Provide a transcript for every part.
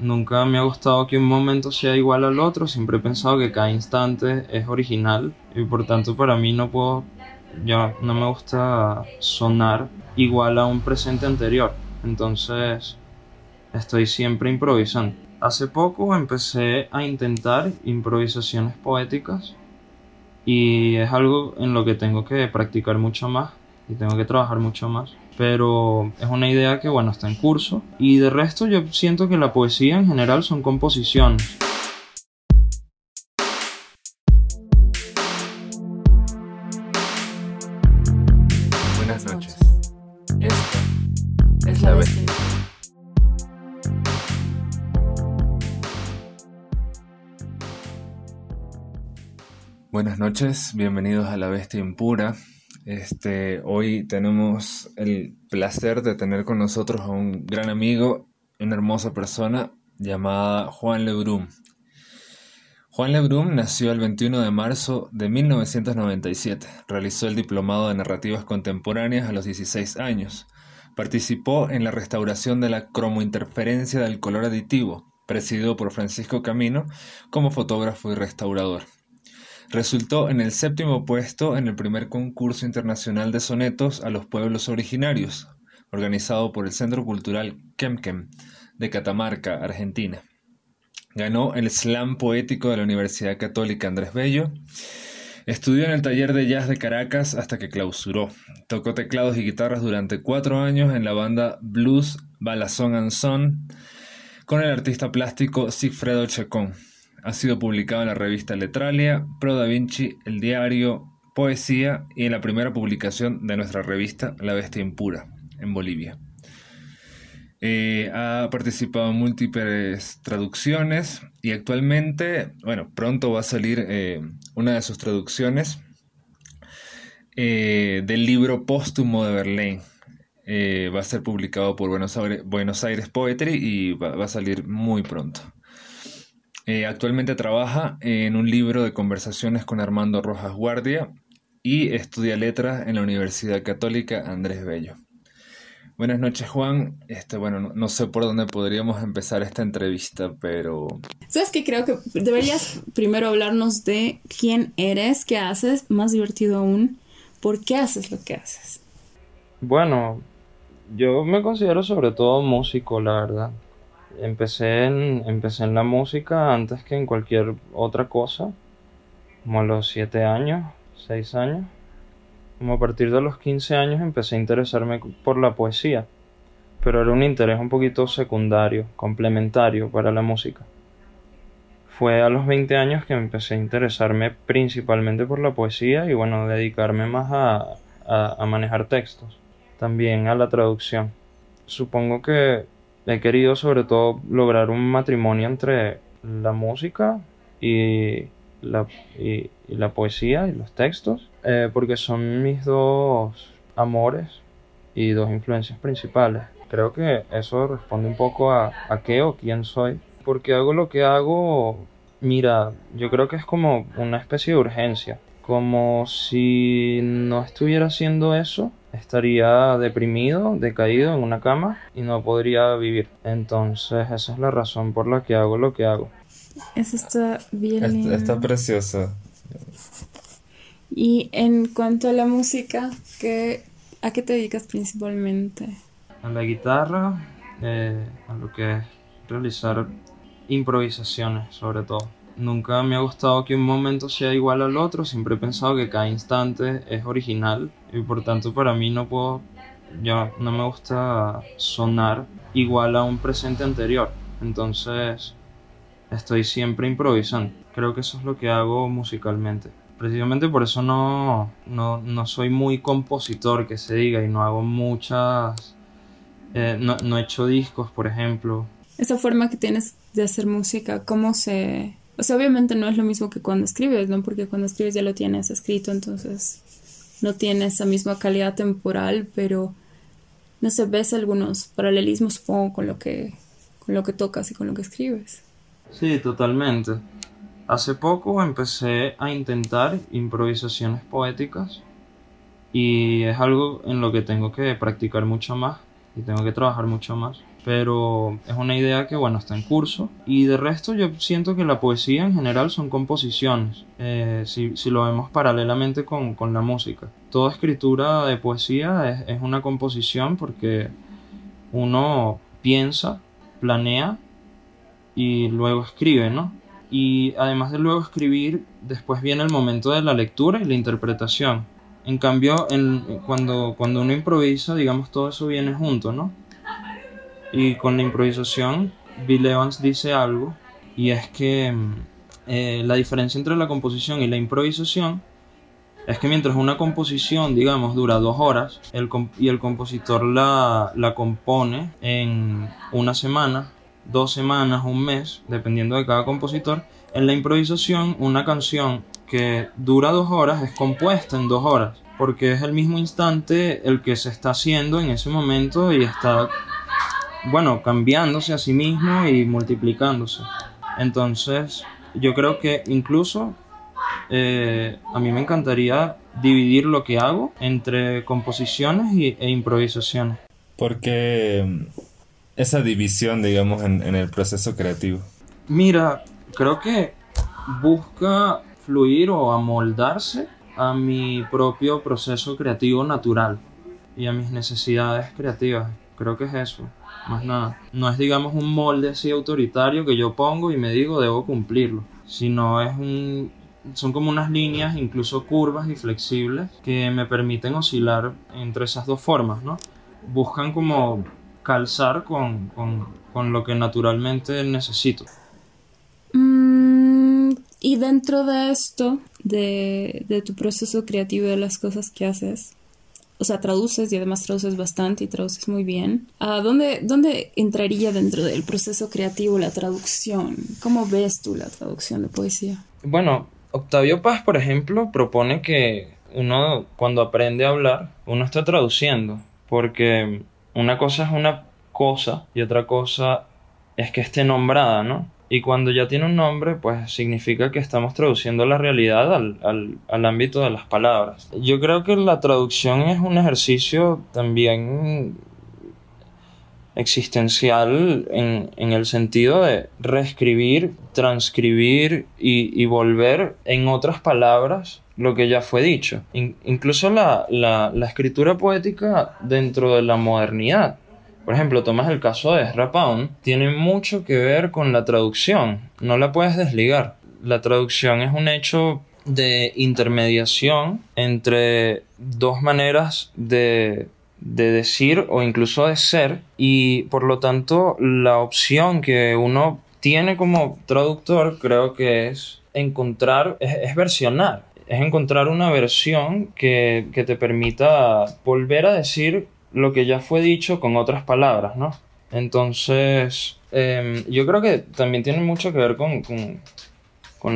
Nunca me ha gustado que un momento sea igual al otro, siempre he pensado que cada instante es original y por tanto para mí no puedo, ya no me gusta sonar igual a un presente anterior. Entonces estoy siempre improvisando. Hace poco empecé a intentar improvisaciones poéticas y es algo en lo que tengo que practicar mucho más y tengo que trabajar mucho más. Pero es una idea que, bueno, está en curso. Y de resto yo siento que la poesía en general son composiciones. Buenas noches. Esta es la bestia. Buenas noches, bienvenidos a La Bestia Impura. Este, hoy tenemos el placer de tener con nosotros a un gran amigo, una hermosa persona llamada Juan Lebrum. Juan Lebrum nació el 21 de marzo de 1997. Realizó el diplomado de narrativas contemporáneas a los 16 años. Participó en la restauración de la cromointerferencia del color aditivo, presidido por Francisco Camino como fotógrafo y restaurador. Resultó en el séptimo puesto en el primer concurso internacional de sonetos a los pueblos originarios, organizado por el Centro Cultural Kemkem de Catamarca, Argentina. Ganó el slam poético de la Universidad Católica Andrés Bello. Estudió en el taller de jazz de Caracas hasta que clausuró. Tocó teclados y guitarras durante cuatro años en la banda Blues Balazón and Son con el artista plástico Sigfredo Chacón. Ha sido publicado en la revista Letralia, Pro Da Vinci, El Diario, Poesía y en la primera publicación de nuestra revista La Bestia Impura, en Bolivia. Eh, ha participado en múltiples traducciones y actualmente, bueno, pronto va a salir eh, una de sus traducciones eh, del libro póstumo de Berlín. va a ser publicado por Buenos Aires, Poetry y va a salir muy pronto. Eh, actualmente trabaja en un libro de conversaciones con Armando Rojas Guardia y estudia letras en la Universidad Católica Andrés Bello. Buenas noches, Juan. Este, bueno, no, no, sé por dónde podríamos empezar esta entrevista, pero... ¿Sabes qué? Creo que deberías primero hablarnos de quién eres, qué haces, más divertido aún, por qué haces lo que haces. Bueno, yo me considero sobre todo músico, la verdad empecé en, empecé en la música antes que en cualquier otra cosa, como a los 7 años, 6 años. Como a partir de los 15 años empecé a interesarme por la poesía, pero era un interés un poquito secundario, complementario para la música. Fue a los 20 años que empecé a interesarme principalmente por la poesía y bueno, dedicarme más a, a, a manejar textos, también a la traducción. Supongo que he querido sobre todo lograr un matrimonio entre la música y la, y, la poesía y los textos, eh, porque son mis dos amores y dos influencias principales. Creo que eso responde un poco a, a qué o quién soy. Porque hago lo que hago, mira, yo creo que es como una especie de urgencia. Como si no estuviera haciendo eso, estaría deprimido, decaído en una cama y no podría vivir. Entonces esa es la razón por la que hago lo que hago. Eso está bien. Está, está precioso. Y en cuanto a la música, ¿qué, ¿a qué te dedicas principalmente? A la guitarra, eh, a lo que es realizar improvisaciones sobre todo. Nunca me ha gustado que un momento sea igual al otro, siempre he pensado que cada instante es original y por tanto para mí no puedo, ya no me gusta sonar igual a un presente anterior. Entonces estoy siempre improvisando. Creo que eso es lo que hago musicalmente. Precisamente por eso no, no, no soy muy compositor que se diga y no hago muchas... Eh, no, no he hecho discos, por ejemplo. Esa forma que tienes de hacer música, ¿cómo se, o sea, obviamente no es lo mismo que cuando escribes, ¿no? Porque cuando escribes ya lo tienes escrito, entonces no tiene esa misma calidad temporal, pero no sé, ves algunos paralelismos, supongo, con lo que, con lo que tocas y con lo que escribes. Sí, totalmente. Hace poco empecé a intentar improvisaciones poéticas y es algo en lo que tengo que practicar mucho más y tengo que trabajar mucho más. Pero es una idea que bueno está en curso. Y de resto yo siento que la poesía en general son composiciones eh, si, lo vemos paralelamente con, la música. Toda escritura de poesía es, es, una composición porque uno piensa planea y luego escribe no y además de luego escribir después viene el momento de la lectura y la interpretación. En cambio cuando, cuando uno improvisa digamos todo eso viene junto no y con la improvisación, Bill Evans dice algo, y es que mm, eh, la diferencia entre la composición y la improvisación es que mientras una composición, digamos, dura dos horas el y el compositor la, la compone en una semana, dos semanas, un mes, dependiendo de cada compositor, en la improvisación una canción que dura dos horas es compuesta en dos horas, porque es el mismo instante el que se está haciendo en ese momento y está bueno, cambiándose a sí mismo y multiplicándose. Entonces, yo creo que incluso eh, a mí me encantaría dividir lo que hago entre composiciones y, e improvisaciones. Porque mm, esa división, digamos, en, en el proceso creativo. Mira, creo que busca fluir o amoldarse a mi propio proceso creativo natural y a mis necesidades creativas. Creo que es eso más nada. No es, digamos, un molde así autoritario que yo pongo y me digo debo cumplirlo, sino es un... Son como unas líneas, incluso curvas y flexibles, que me permiten oscilar entre esas dos formas, ¿no? Buscan como calzar con, con, lo que naturalmente necesito. Mm, y dentro de esto, de, de tu proceso creativo, de las cosas que haces, o sea, traduces y además traduces bastante y traduces muy bien. ¿A dónde, dónde entraría dentro del proceso creativo la traducción? ¿Cómo ves tú la traducción de poesía? Bueno, Octavio Paz, por ejemplo, propone que uno cuando aprende a hablar, uno está traduciendo, porque una cosa es una cosa y otra cosa es que esté nombrada, ¿no? Y cuando ya tiene un nombre, pues significa que estamos traduciendo la realidad al, ámbito de las palabras. Yo creo que la traducción es un ejercicio también existencial en, el sentido de reescribir, transcribir y, volver en otras palabras lo que ya fue dicho. incluso la, la escritura poética dentro de la modernidad por ejemplo, tomas el caso de Ezra Pound, tiene mucho que ver con la traducción, no la puedes desligar. La traducción es un hecho de intermediación entre dos maneras de, de decir o incluso de ser y por lo tanto la opción que uno tiene como traductor creo que es encontrar, es, versionar, es encontrar una versión que, que te permita volver a decir lo que ya fue dicho con otras palabras, ¿no? Entonces, em, yo creo que también tiene mucho que ver con, con,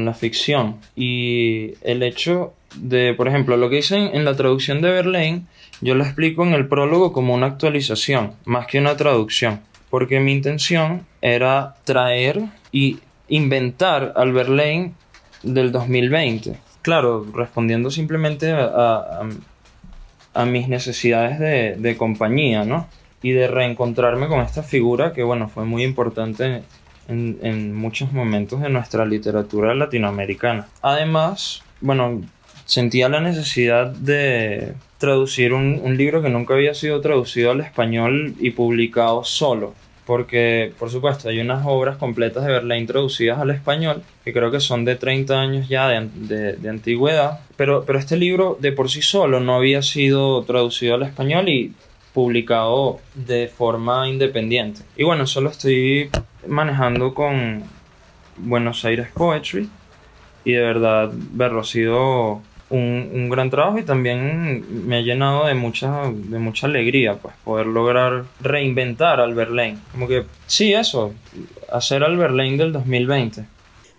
la ficción y el hecho de, por ejemplo, lo que dicen en la traducción de Verlaine, yo lo explico en el prólogo como una actualización, más que una traducción, porque mi intención era traer y inventar al Verlaine del 2020. Claro, respondiendo simplemente a a mis necesidades de, compañía, ¿no? Y de reencontrarme con esta figura que, bueno, fue muy importante en, muchos momentos de nuestra literatura latinoamericana. Además, bueno, sentía la necesidad de traducir un, libro que nunca había sido traducido al español y publicado solo porque por supuesto hay unas obras completas de Verlaine introducidas al español que creo que son de 30 años ya de, de, antigüedad, pero, pero este libro de por sí solo no había sido traducido al español y publicado de forma independiente. Y bueno, eso lo estoy manejando con Buenos Aires Poetry y de verdad verlo ha sido un, gran trabajo y también me ha llenado de mucha, de mucha alegría, pues, poder lograr reinventar al Berlín. Como que, sí, eso, hacer al Berlín del 2020.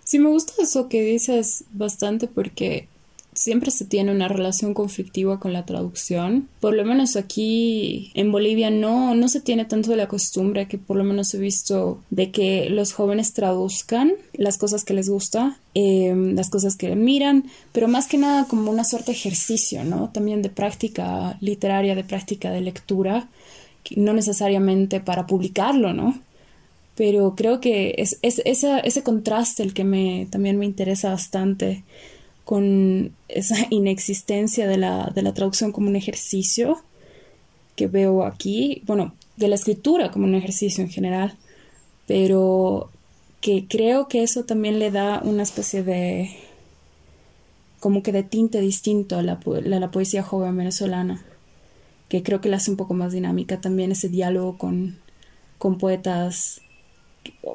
Sí, me gusta eso que dices bastante porque siempre se tiene una relación conflictiva con la traducción. Por lo menos aquí en Bolivia no, no se tiene tanto la costumbre que por lo menos he visto de que los jóvenes traduzcan las cosas que les gusta, em, las cosas que miran, pero más que nada como una suerte de ejercicio, ¿no? También de práctica literaria, de práctica de lectura no necesariamente para publicarlo, ¿no? Pero creo que es, es ese contraste el que me, también me interesa bastante con esa inexistencia de la, de la traducción como un ejercicio que veo aquí, bueno, de la escritura como un ejercicio en general, pero que creo que eso también le da una especie de como que de tinte distinto a la, la, poesía joven venezolana, que creo que la hace un poco más dinámica también ese diálogo con, con poetas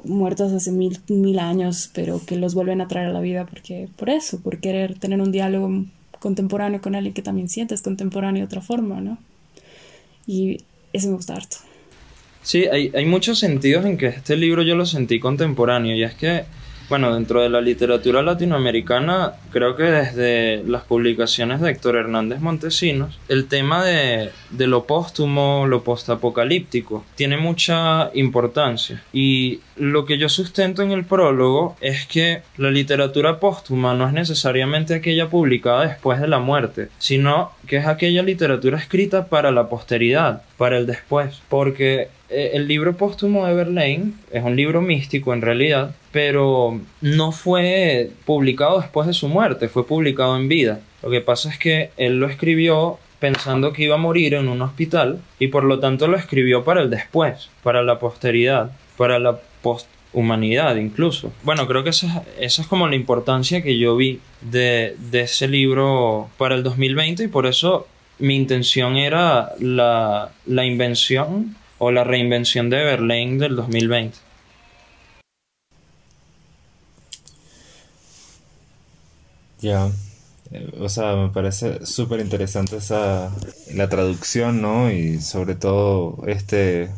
muertos hace mil, mil años, pero que los vuelven a traer a la vida porque, por eso, por querer tener un diálogo contemporáneo con alguien que también sientes contemporáneo de otra forma, ¿no? Y eso me gusta harto. Sí, hay, hay muchos sentidos en que este libro yo lo sentí contemporáneo y es que bueno, dentro de la literatura latinoamericana, creo que desde las publicaciones de Héctor Hernández Montesinos, el tema de, lo póstumo, lo postapocalíptico, tiene mucha importancia. Y lo que yo sustento en el prólogo es que la literatura póstuma no es necesariamente aquella publicada después de la muerte, sino que es aquella literatura escrita para la posteridad, para el después. Porque eh, el libro póstumo de Verlaine es un libro místico en realidad, pero no fue publicado después de su muerte, fue publicado en vida. Lo que pasa es que él lo escribió pensando que iba a morir en un hospital y por lo tanto lo escribió para el después, para la posteridad, para la posthumanidad incluso. Bueno, creo que esa, esa es como la importancia que yo vi de, de ese libro para el 2020 y por eso mi intención era la, la invención o la reinvención de Verlaine del 2020. Ya, eh, o sea, me parece súper interesante esa, la traducción, ¿no? Y sobre todo este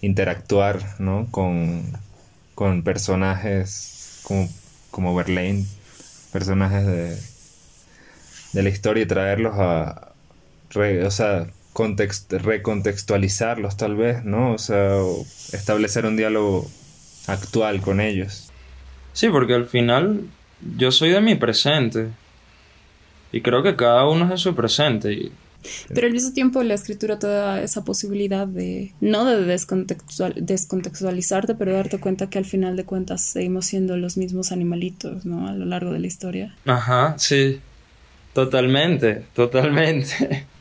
interactuar, ¿no? Con, con personajes como, como Verlaine, personajes de, de la historia y traerlos a, o sea, recontextualizarlos tal vez, ¿no? O sea, establecer un diálogo actual con ellos. Sí, porque al final yo soy de mi presente. Y creo que cada uno es de su presente. Pero al mismo tiempo la escritura te da esa posibilidad de, no de descontextualizarte, pero darte cuenta que al final de cuentas seguimos siendo los mismos animalitos, ¿no? A lo largo de la historia. Ajá, sí. Totalmente, totalmente.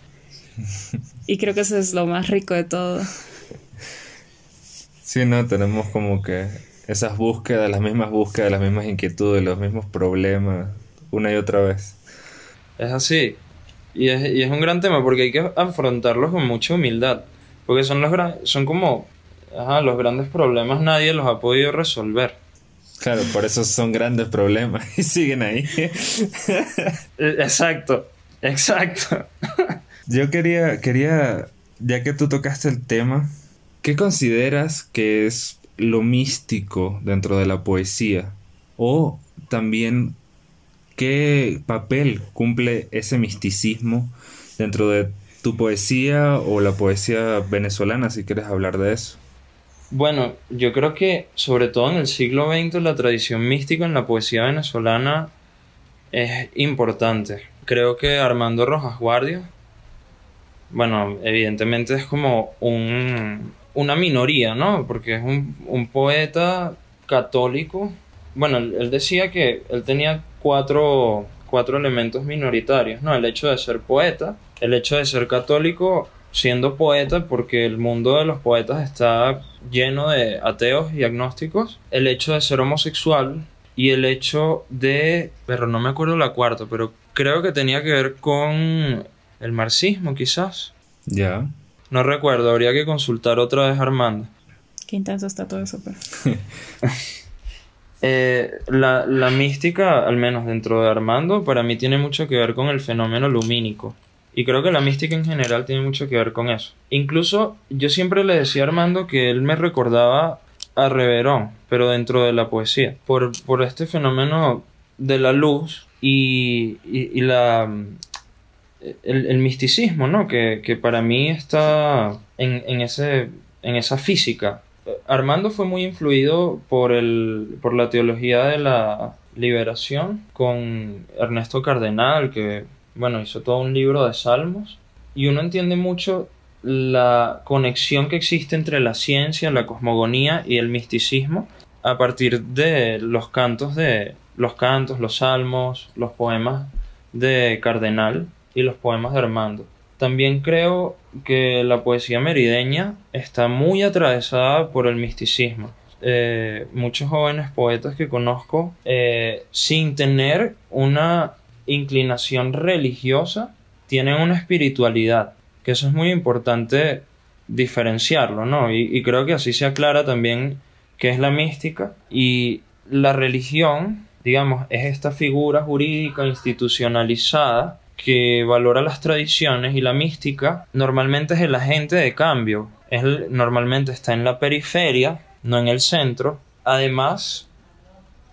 Y creo que eso es lo más rico de todo. Sí, no, tenemos como que esas búsquedas, las mismas búsquedas, las mismas inquietudes, los mismos problemas, una y otra vez. Es así. Y es, y es un gran tema porque hay que afrontarlos con mucha humildad. Porque son, los son como ajá, los grandes problemas, nadie los ha podido resolver. Claro, por eso son grandes problemas y siguen ahí. E, exacto, exacto. Yo quería, quería, ya que tú tocaste el tema, ¿qué consideras que es lo místico dentro de la poesía? O también, ¿qué papel cumple ese misticismo dentro de tu poesía o la poesía venezolana, si quieres hablar de eso? Bueno, yo creo que sobre todo en el siglo XX la tradición mística en la poesía venezolana es importante. Creo que Armando Rojas Guardia bueno, evidentemente es como un, una minoría, ¿no? Porque es un, poeta católico. Bueno, él, decía que él tenía cuatro, cuatro elementos minoritarios, ¿no? El hecho de ser poeta, el hecho de ser católico siendo poeta porque el mundo de los poetas está lleno de ateos y agnósticos, el hecho de ser homosexual y el hecho de, pero no me acuerdo la cuarta, pero creo que tenía que ver con el marxismo quizás. Ya. No recuerdo, habría que consultar otra vez a Armando. Qué intenso está todo eso, pero... Eh, la, la, mística, al menos dentro de Armando, para mí tiene mucho que ver con el fenómeno lumínico. Y creo que la mística en general tiene mucho que ver con eso. Incluso yo siempre le decía a Armando que él me recordaba a Reverón, pero dentro de la poesía, por, por este fenómeno de la luz y, y la, el, misticismo, ¿no? Que, para mí está en, ese, en esa física. Armando fue muy influido por, el, por la teología de la liberación con Ernesto Cardenal, que, bueno, hizo todo un libro de salmos. Y uno entiende mucho la conexión que existe entre la ciencia, la cosmogonía y el misticismo a partir de los cantos de los cantos, los salmos, los poemas de Cardenal y los poemas de Armando. También creo que la poesía merideña está muy atravesada por el misticismo. Eh, muchos jóvenes poetas que conozco, eh, sin tener una inclinación religiosa, tienen una espiritualidad, que eso es muy importante diferenciarlo, ¿no? Y, y creo que así se aclara también qué es la mística y la religión, digamos, es esta figura jurídica institucionalizada que valora las tradiciones y la mística normalmente es el agente de cambio. Él normalmente está en la periferia, no en el centro. Además,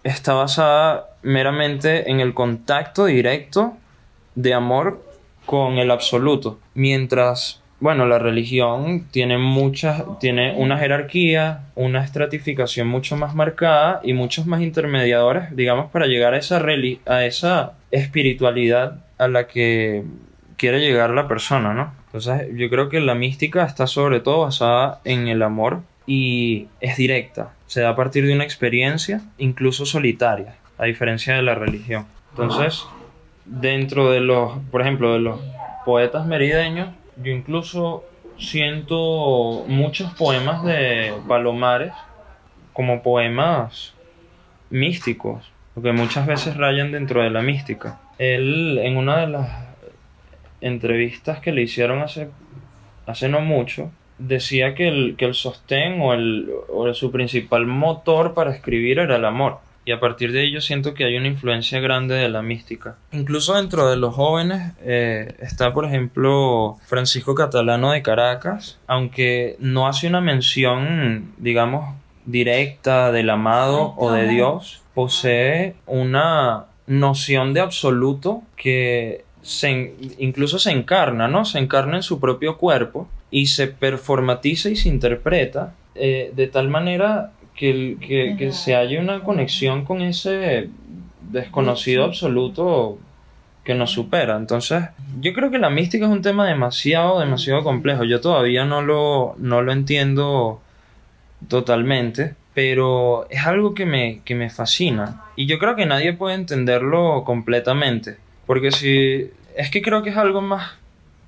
está basada meramente en el contacto directo de amor con el absoluto. Mientras, bueno, la religión tiene muchas, tiene una jerarquía, una estratificación mucho más marcada y muchos más intermediadores, digamos, para llegar a esa, a esa espiritualidad a la que quiere llegar la persona, ¿no? Entonces yo creo que la mística está sobre todo basada en el amor y es directa, se da a partir de una experiencia, incluso solitaria, a diferencia de la religión. Entonces, dentro de los, por ejemplo, de los poetas merideños, yo incluso siento muchos poemas de Palomares como poemas místicos, porque muchas veces rayan dentro de la mística. Él, en una de las entrevistas que le hicieron hace, hace no mucho, decía que el, que el sostén o, el, o su principal motor para escribir era el amor. Y a partir de ello siento que hay una influencia grande de la mística. Incluso dentro de los jóvenes eh, está, por ejemplo, Francisco Catalano de Caracas, aunque no hace una mención, digamos, directa del amado o de Dios, posee una noción de absoluto que se, incluso se encarna, ¿no? Se encarna en su propio cuerpo y se performatiza y se interpreta eh, de tal manera que, que, se haya una conexión con ese desconocido absoluto que nos supera. Entonces, yo creo que la mística es un tema demasiado, demasiado complejo. Yo todavía no lo, no lo entiendo totalmente, pero es algo que me, que me fascina. Y yo creo que nadie puede entenderlo completamente. Porque si. Es que creo que es algo más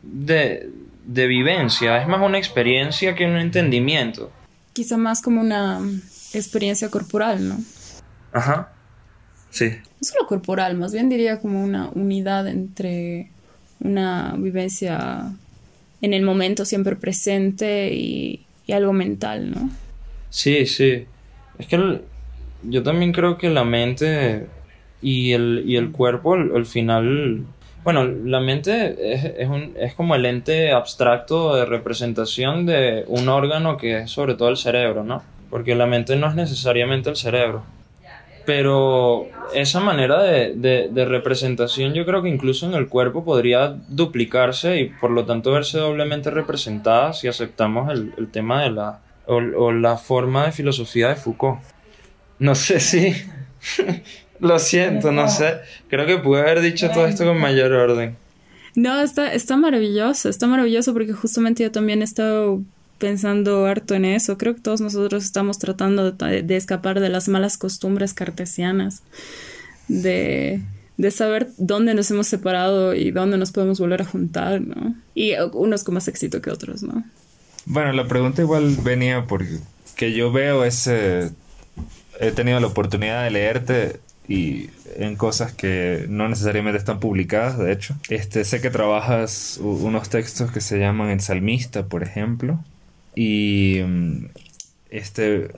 de, de vivencia, es más una experiencia que un entendimiento. Quizá más como una experiencia corporal, ¿no? Ajá. Sí. No solo corporal, más bien diría como una unidad entre una vivencia en el momento siempre presente y, y algo mental, ¿no? Sí, sí. Es que yo también creo que la mente y el, y el cuerpo al, final... Bueno, la mente es, es, un, es como el ente abstracto de representación de un órgano que es sobre todo el cerebro, ¿no? Porque la mente no es necesariamente el cerebro. Pero esa manera de, de, representación yo creo que incluso en el cuerpo podría duplicarse y por lo tanto verse doblemente representada si aceptamos el, el tema de la, o, o la forma de filosofía de Foucault. No sé si... Lo siento, no sé. Creo que pude haber dicho todo esto con mayor orden. No, está, está maravilloso, está maravilloso porque justamente yo también he estado pensando harto en eso. Creo que todos nosotros estamos tratando de, escapar de las malas costumbres cartesianas, de, de, saber dónde nos hemos separado y dónde nos podemos volver a juntar, ¿no? Y unos con más éxito que otros, ¿no? Bueno, la pregunta igual venía porque que yo veo ese... He tenido la oportunidad de leerte y en cosas que no necesariamente están publicadas, de hecho. Este, sé que trabajas unos textos que se llaman El Salmista, por ejemplo, y mm, este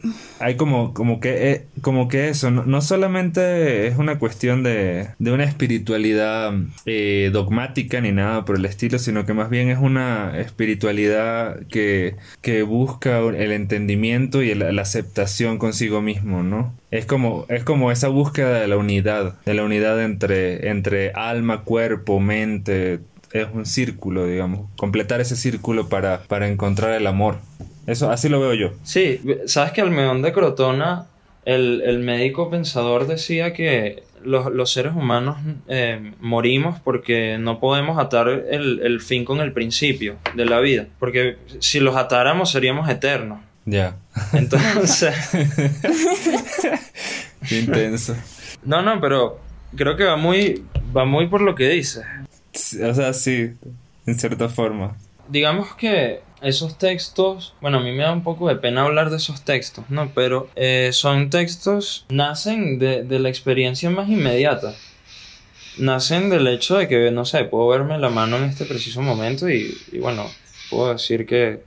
hay como como que eh, como que eso no, solamente es una cuestión de, de una espiritualidad eh, dogmática ni nada por el estilo sino que más bien es una espiritualidad que, que busca el entendimiento y la aceptación consigo mismo no es como es como esa búsqueda de la unidad de la unidad entre entre alma cuerpo mente es un círculo digamos completar ese círculo para para encontrar el amor eso, así lo veo yo. Sí, sabes que Almedón de Crotona el, el médico pensador decía que los, los seres humanos eh, morimos porque no podemos atar el, el fin con el principio de la vida. Porque si los atáramos seríamos eternos. Ya. Entonces, Qué intenso. no, no, pero creo que va muy, va muy por lo que dices. O sea, sí, en cierta forma. Digamos que esos textos, bueno, a mí me da un poco de pena hablar de esos textos, ¿no? Pero eh, son textos, nacen de, de la experiencia más inmediata. Nacen del hecho de que, no sé, puedo verme la mano en este preciso momento y, y bueno, puedo decir que,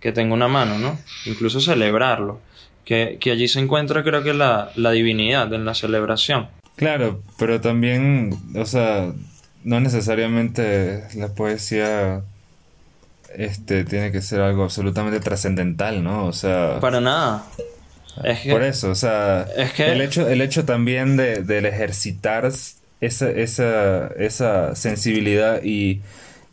que tengo una mano, ¿no? Incluso celebrarlo. Que, que allí se encuentra creo que la, la divinidad en la celebración. Claro, pero también, o sea, no necesariamente la poesía este tiene que ser algo absolutamente trascendental, ¿no? O sea, Para nada. Es que, por eso, o sea, es que- el hecho, el hecho también de, del ejercitar esa, esa, esa sensibilidad y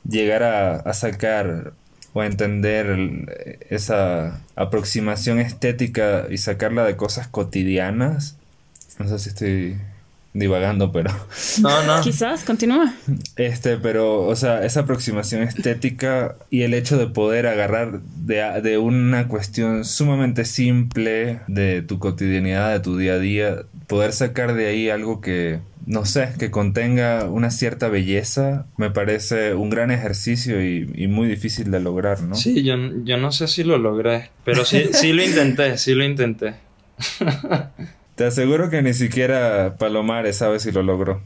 llegar a, a sacar o a entender esa aproximación estética y sacarla de cosas cotidianas. No sé si estoy divagando, pero No, no. Quizás, continúa. este, pero, o sea, esa aproximación estética y el hecho de poder agarrar de, de una cuestión sumamente simple de tu cotidianidad, de tu día a día, poder sacar de ahí algo que, no sé, que contenga una cierta belleza, me parece un gran ejercicio y, y muy difícil de lograr, ¿no? Sí, yo, yo no sé si lo logré, pero sí, sí lo intenté, sí lo intenté. Te aseguro que ni siquiera Palomares sabe si lo logró.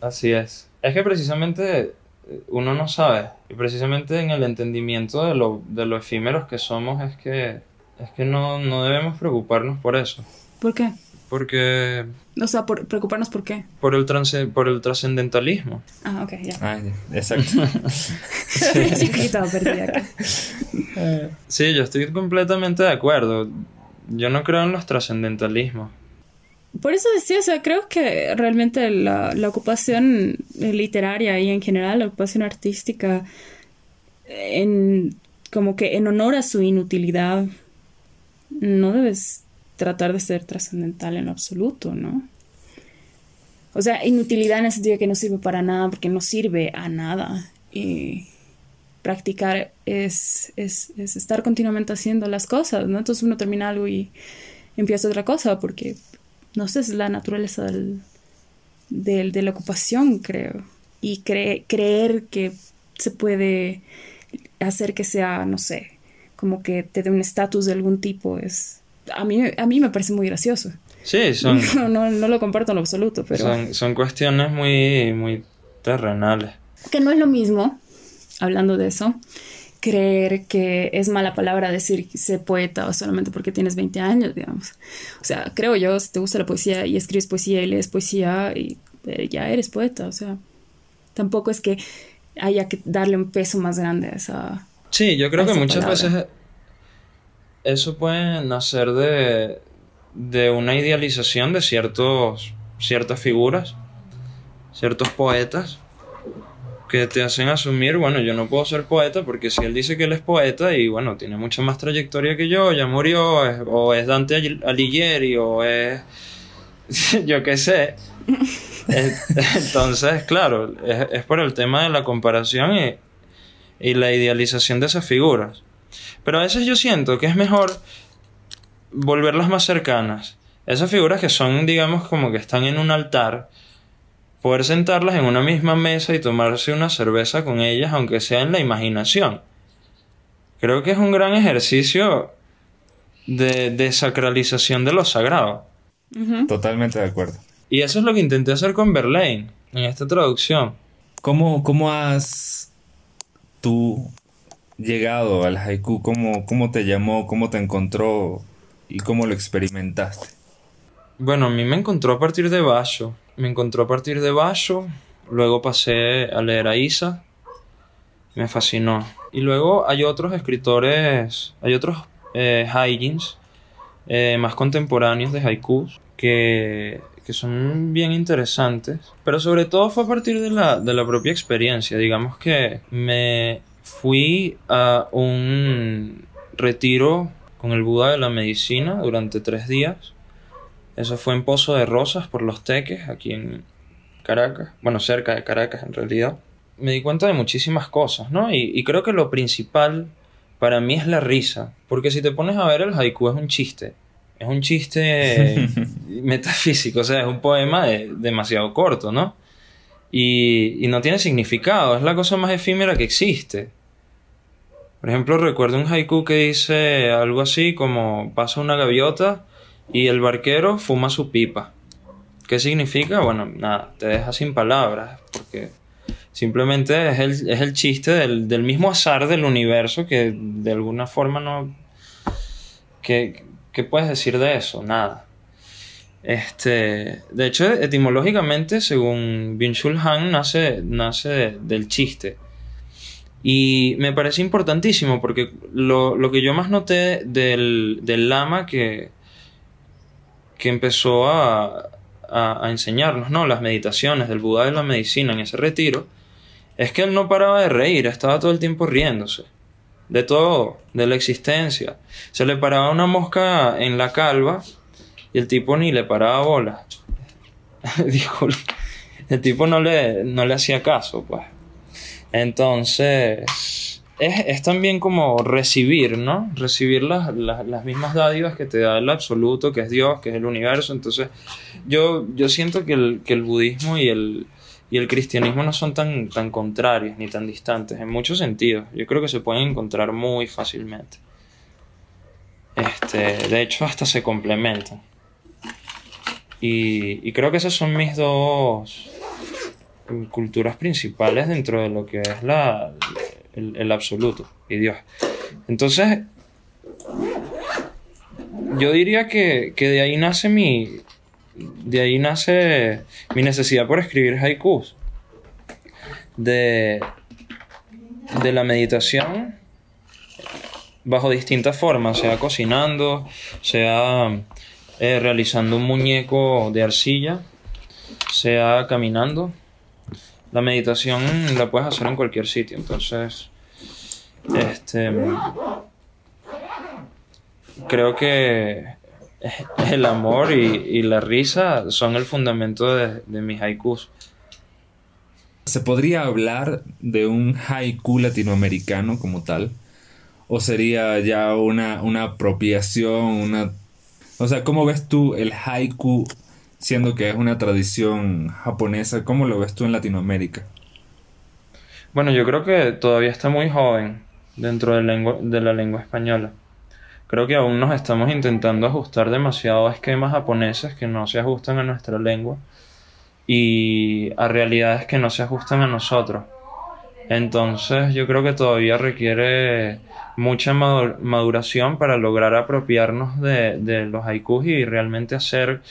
Así es. Es que precisamente eh, uno no sabe, y precisamente en el entendimiento de lo, de lo efímeros que somos es que, es que no, no debemos preocuparnos por eso. ¿Por qué? Porque O sea, por preocuparnos por qué. por el, transe- por el trascendentalismo. Ah, ok, ya. Ah, exacto. Sí. Sí, yo estoy completamente de acuerdo. Yo no creo en los trascendentalismos. Por eso decía, o sea, creo que realmente la, ocupación eh, literaria y en general la ocupación artística, en, como que en honor a su inutilidad, no debes tratar de ser trascendental en absoluto, ¿no? O sea, inutilidad en el sentido de que no sirve para nada, porque no sirve a nada. Y practicar es, es, es estar continuamente haciendo las cosas, ¿no? Entonces uno termina algo y empieza otra cosa, porque no sé, es la naturaleza del, del- de la ocupación, creo. Y cre- creer que se puede hacer que sea, no sé, como que te dé un estatus de algún tipo, es... A mí, a mí me parece muy gracioso. Sí, son, No, no, no lo comparto en lo absoluto, pero... son, son cuestiones muy, muy terrenales. Que no es lo mismo, hablando de eso, creer que es mala palabra decir ser poeta o solamente porque tienes 20 años, digamos. O sea, creo yo, si te gusta la poesía y escribes poesía y lees poesía, y, eh, ya eres poeta, o sea, tampoco es que haya que darle un peso más grande a esa... Sí, yo creo que muchas palabra. veces eso puede nacer de, de una idealización de ciertos, ciertas figuras, ciertos poetas, que te hacen asumir, bueno, yo no puedo ser poeta porque si él dice que él es poeta y bueno, tiene mucha más trayectoria que yo, ya murió, es- o es Dante Al- Alighieri, o es, yo qué sé. Es- Entonces, claro, es, es por el tema de la comparación y, y la idealización de esas figuras. Pero a veces yo siento que es mejor volverlas más cercanas. Esas figuras que son, digamos, como que están en un altar, poder sentarlas en una misma mesa y tomarse una cerveza con ellas, aunque sea en la imaginación. Creo que es un gran ejercicio de desacralización de lo sagrado. Totalmente de acuerdo. Y eso es lo que intenté hacer con Verlaine en esta traducción. ¿Cómo, cómo has tú llegado al haiku? ¿Cómo, ¿Cómo te llamó? ¿Cómo te encontró? ¿Y cómo lo experimentaste? Bueno, a mí me encontró a partir de Basho. Me encontró a partir de Basho. Luego pasé a leer a Isa. Me fascinó. Y luego hay otros escritores, hay otros eh, haijins eh, más contemporáneos de haikus que, que son bien interesantes. Pero sobre todo fue a partir de la, de la propia experiencia. Digamos que me fui a un retiro con el Buda de la medicina durante tres días Eso fue en Pozo de Rosas por Los Teques, aquí en Caracas. Bueno, cerca de Caracas en realidad. Me di cuenta de muchísimas cosas, ¿no? Y, y creo que lo principal para mí es la risa. Porque si te pones a ver, el haiku es un chiste. Es un chiste metafísico, o sea, es un poema de- demasiado corto, ¿no? Y, y no tiene significado, es la cosa más efímera que existe. Por ejemplo, recuerdo un haiku que dice algo así como pasa una gaviota y el barquero fuma su pipa. ¿Qué significa? Bueno, nada, te deja sin palabras, porque simplemente es el, es el chiste del, del mismo azar del universo que de alguna forma no... ¿Qué, qué puedes decir de eso? Nada. Este, de hecho, etimológicamente, según Byung-Chul Han, nace, nace de- del chiste. Y me parece importantísimo porque lo, lo que yo más noté del, del lama que, que empezó a, a, enseñarnos, ¿no? Las meditaciones del Buda de la medicina en ese retiro, es que él no paraba de reír, estaba todo el tiempo riéndose. De todo, de la existencia. Se le paraba una mosca en la calva y el tipo ni le paraba bola. Disculpe. El tipo no le, no le hacía caso, pues. Entonces, es, es también como recibir, ¿no? Recibir las, las, las mismas dádivas que te da el absoluto, que es Dios, que es el universo. Entonces, yo, yo siento que el, que el budismo y el, y el cristianismo no son tan, tan contrarios ni tan distantes, en muchos sentidos. Yo creo que se pueden encontrar muy fácilmente. Este, de hecho, hasta se complementan. Y, y creo que esas son mis dos culturas principales dentro de lo que es la, el, absoluto y Dios. Entonces, yo diría que, que de ahí nace mi. De ahí nace mi necesidad por escribir haikus. De, de la meditación bajo distintas formas, sea cocinando, sea eh, realizando un muñeco de arcilla, sea caminando. La meditación la puedes hacer en cualquier sitio, entonces este creo que el amor y, y la risa son el fundamento de, de mis haikus. ¿Se podría hablar de un haiku latinoamericano como tal? ¿O sería ya una, una apropiación, una... O sea, ¿cómo ves tú el haiku siendo que es una tradición japonesa? ¿Cómo lo ves tú en Latinoamérica? Bueno, yo creo que todavía está muy joven dentro de, la lengua española. Creo que aún nos estamos intentando ajustar demasiado a esquemas japoneses que no se ajustan a nuestra lengua y a realidades que no se ajustan a nosotros. Entonces yo creo que todavía requiere mucha madu- maduración para lograr apropiarnos de, de los haikus y realmente hacer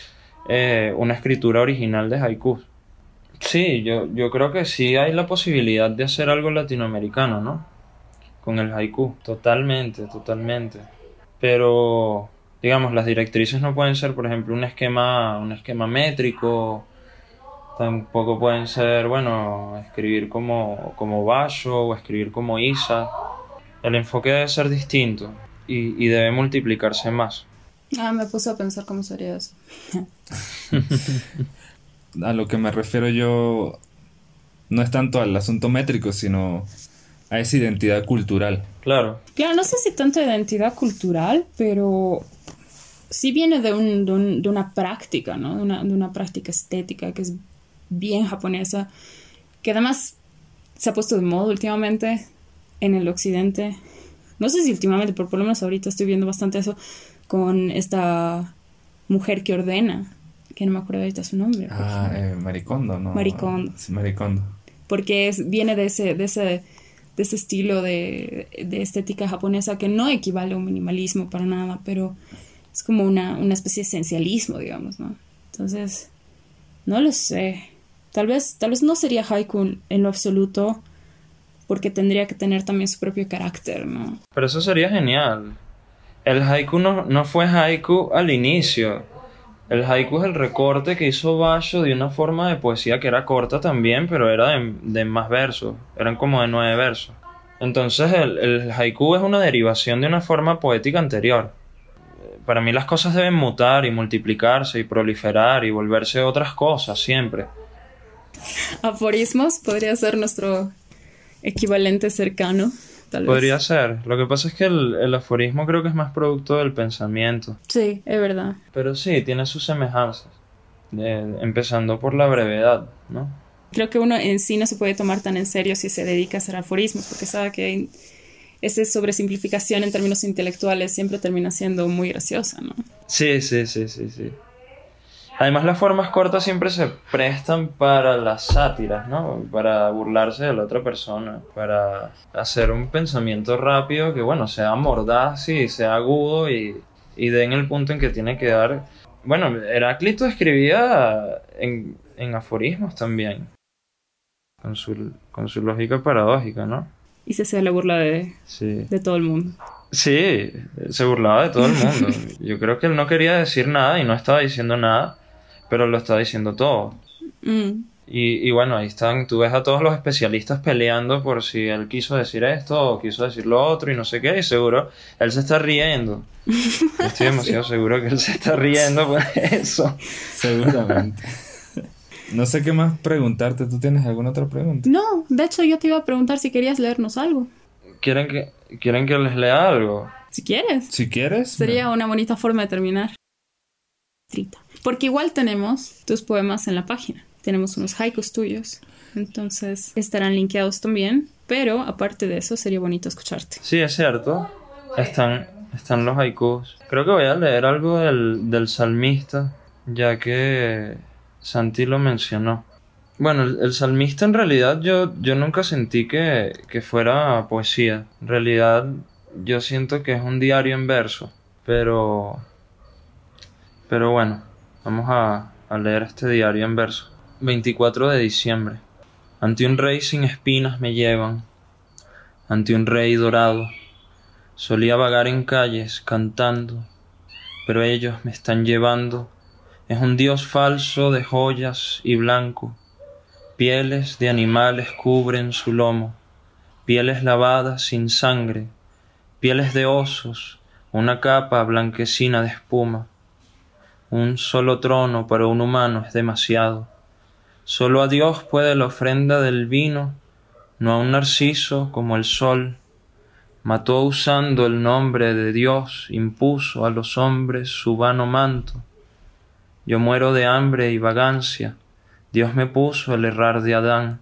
eh, una escritura original de haikus. Sí, yo, yo creo que sí hay la posibilidad de hacer algo latinoamericano, ¿no? Con el haiku, totalmente, totalmente. Pero, digamos, las directrices no pueden ser, por ejemplo, un esquema, un esquema métrico, tampoco pueden ser, bueno, escribir como, como Basho o escribir como Isa. El enfoque debe ser distinto y, y debe multiplicarse más. Ah, me puse a pensar cómo sería eso. A lo que me refiero yo no es tanto al asunto métrico, sino a esa identidad cultural. Claro, Claro, no sé si tanto identidad cultural, pero sí viene de, un, de, un- de una práctica, ¿no? De una, de una práctica estética que es bien japonesa, que además se ha puesto de moda últimamente en el occidente. No sé si últimamente, pero por lo menos ahorita estoy viendo bastante eso con esta mujer que ordena, que no me acuerdo ahorita su nombre. Ah, eh, Maricondo, ¿no? Maricondo. Sí, Maricondo. porque es, viene de ese, de ese, de ese estilo de, de estética japonesa que no equivale a un minimalismo para nada, pero es como una, una especie de esencialismo, digamos, ¿no? Entonces, no lo sé. Tal vez, tal vez no sería haiku en lo absoluto, porque tendría que tener también su propio carácter, ¿no? pero eso sería genial. El haiku no, no fue haiku al inicio. El haiku es el recorte que hizo Basho de una forma de poesía que era corta también, pero era de, de más versos. Eran como de nueve versos. Entonces el, el haiku es una derivación de una forma poética anterior. para mí las cosas deben mutar y multiplicarse y proliferar y volverse otras cosas siempre. Aforismos podría ser nuestro equivalente cercano. Tal vez. Podría ser. Lo que pasa es que el, el aforismo creo que es más producto del pensamiento. Sí, es verdad. Pero sí, tiene sus semejanzas. Eh, empezando por la brevedad, ¿no? Creo que uno en sí no se puede tomar tan en serio si se dedica a hacer aforismos, porque sabe que esa sobresimplificación en términos intelectuales siempre termina siendo muy graciosa, ¿no? Sí, sí, sí, sí, sí. Además las formas cortas siempre se prestan para las sátiras, ¿no? Para burlarse de la otra persona, para hacer un pensamiento rápido que, bueno, sea mordaz y sea agudo y, y den el punto en que tiene que dar. Bueno, Heráclito escribía en, en aforismos también, con su, con su lógica paradójica, ¿no? Y se hace la burla de, Sí. de todo el mundo. Sí, se burlaba de todo el mundo. Yo creo que él no quería decir nada y no estaba diciendo nada, pero lo estaba diciendo todo. Mm. Y, y bueno, ahí están, tú ves a todos los especialistas peleando por si él quiso decir esto o quiso decir lo otro y no sé qué, y seguro él se está riendo. Estoy demasiado seguro que él se está riendo por eso. Seguramente. No sé qué más preguntarte. ¿Tú tienes alguna otra pregunta? No, de hecho yo te iba a preguntar si querías leernos algo. ¿Quieren que, ¿Quieren que les lea algo? Si quieres. Si quieres. Sería una bonita forma de terminar. Trita. Porque igual tenemos tus poemas en la página. Tenemos unos haikus tuyos. Entonces estarán linkeados también. Pero aparte de eso, sería bonito escucharte. Sí, es cierto. Están, están los haikus. Creo que voy a leer algo del, del salmista, ya que Santi lo mencionó. Bueno, el, salmista en realidad yo, yo nunca sentí que, que fuera poesía. En realidad yo siento que es un diario en verso. Pero... Pero bueno, vamos a, leer este diario en verso. 24 de diciembre. Ante un rey sin espinas me llevan, ante un rey dorado. Solía vagar en calles cantando, pero ellos me están llevando. Es un dios falso de joyas y blanco. Pieles de animales cubren su lomo, pieles lavadas sin sangre, pieles de osos, una capa blanquecina de espuma. Un solo trono para un humano es demasiado. Solo a Dios puede la ofrenda del vino, no a un narciso como el sol. Mató usando el nombre de Dios, impuso a los hombres su vano manto. Yo muero de hambre y vagancia, Dios me puso el errar de Adán.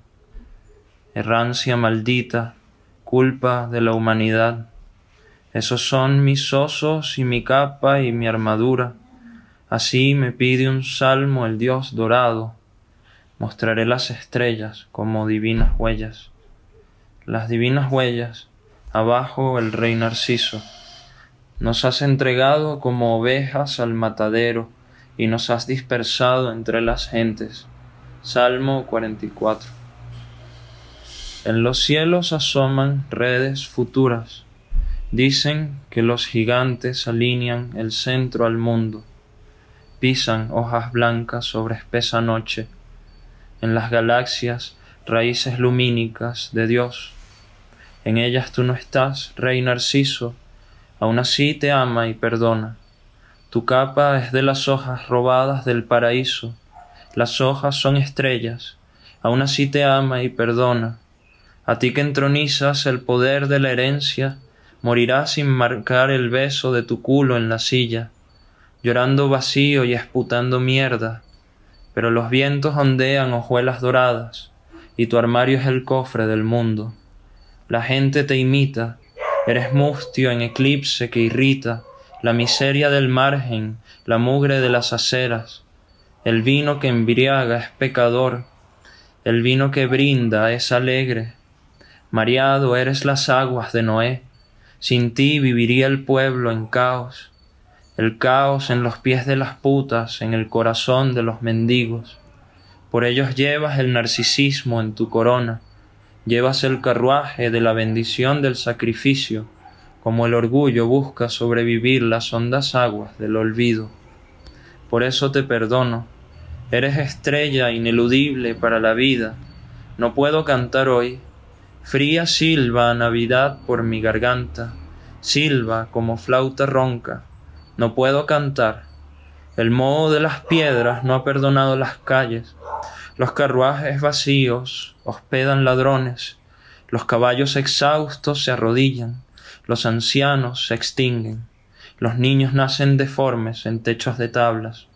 Errancia maldita, culpa de la humanidad. Esos son mis osos y mi capa y mi armadura. Así me pide un salmo el Dios dorado mostraré las estrellas como divinas huellas. Las divinas huellas, abajo el rey Narciso. Nos has entregado como ovejas al matadero y nos has dispersado entre las gentes. Salmo 44. En los cielos asoman redes futuras. Dicen que los gigantes alinean el centro al mundo. Pisan hojas blancas sobre espesa noche en las galaxias raíces lumínicas de Dios. En ellas tú no estás, rey Narciso, aún así te ama y perdona. Tu capa es de las hojas robadas del paraíso, las hojas son estrellas, aún así te ama y perdona. A ti que entronizas el poder de la herencia, morirás sin marcar el beso de tu culo en la silla, llorando vacío y esputando mierda, pero los vientos ondean hojuelas doradas, y tu armario es el cofre del mundo. La gente te imita, eres mustio en eclipse que irrita, la miseria del margen, la mugre de las aceras, el vino que embriaga es pecador, el vino que brinda es alegre. Mareado eres las aguas de Noé, sin ti viviría el pueblo en caos el caos en los pies de las putas, en el corazón de los mendigos. Por ellos llevas el narcisismo en tu corona, llevas el carruaje de la bendición del sacrificio, como el orgullo busca sobrevivir las hondas aguas del olvido. Por eso te perdono, eres estrella ineludible para la vida, no puedo cantar hoy, fría silba Navidad por mi garganta, silba como flauta ronca, no puedo cantar. El moho de las piedras no ha perdonado las calles. Los carruajes vacíos hospedan ladrones. Los caballos exhaustos se arrodillan. Los ancianos se extinguen. Los niños nacen deformes en techos de tablas.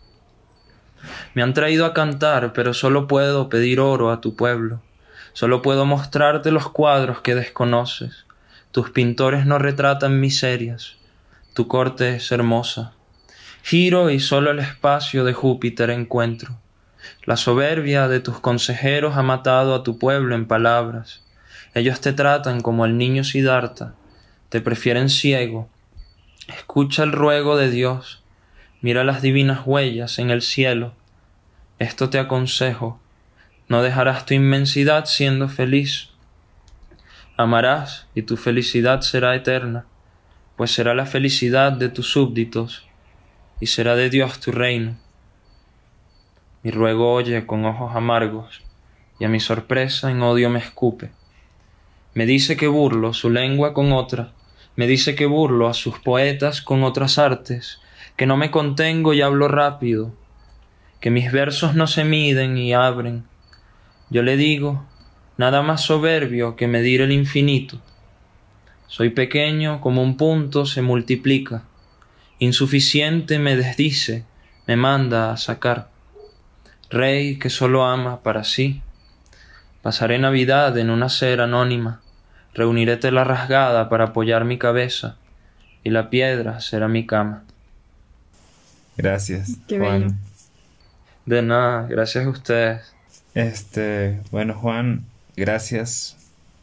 Me han traído a cantar, pero solo puedo pedir oro a tu pueblo. Solo puedo mostrarte los cuadros que desconoces. Tus pintores no retratan miserias. Tu corte es hermosa. Giro y solo el espacio de Júpiter encuentro. La soberbia de tus consejeros ha matado a tu pueblo en palabras. Ellos te tratan como el niño Siddhartha, te prefieren ciego. Escucha el ruego de Dios, mira las divinas huellas en el cielo. Esto te aconsejo, no dejarás tu inmensidad siendo feliz. Amarás y tu felicidad será eterna, pues será la felicidad de tus súbditos y será de Dios tu reino. Mi ruego oye con ojos amargos, y a mi sorpresa en odio me escupe. Me dice que burlo su lengua con otra, me dice que burlo a sus poetas con otras artes, que no me contengo y hablo rápido, que mis versos no se miden y abren. Yo le digo, nada más soberbio que medir el infinito. Soy pequeño como un punto se multiplica, insuficiente me desdice, me manda a sacar. Rey que solo ama para sí. Pasaré Navidad en una ser anónima, reuniré tela rasgada para apoyar mi cabeza, y la piedra será mi cama. Gracias. Qué Juan. bello. De nada, gracias a ustedes. Este, bueno, Juan, gracias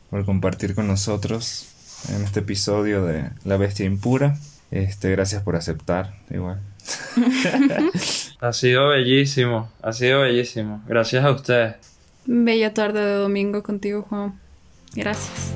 por compartir con nosotros en este episodio de La Bestia Impura. Este, gracias por aceptar, igual. Ha sido bellísimo, ha sido bellísimo. Gracias a ustedes. Bella tarde de domingo contigo, Juan. Gracias.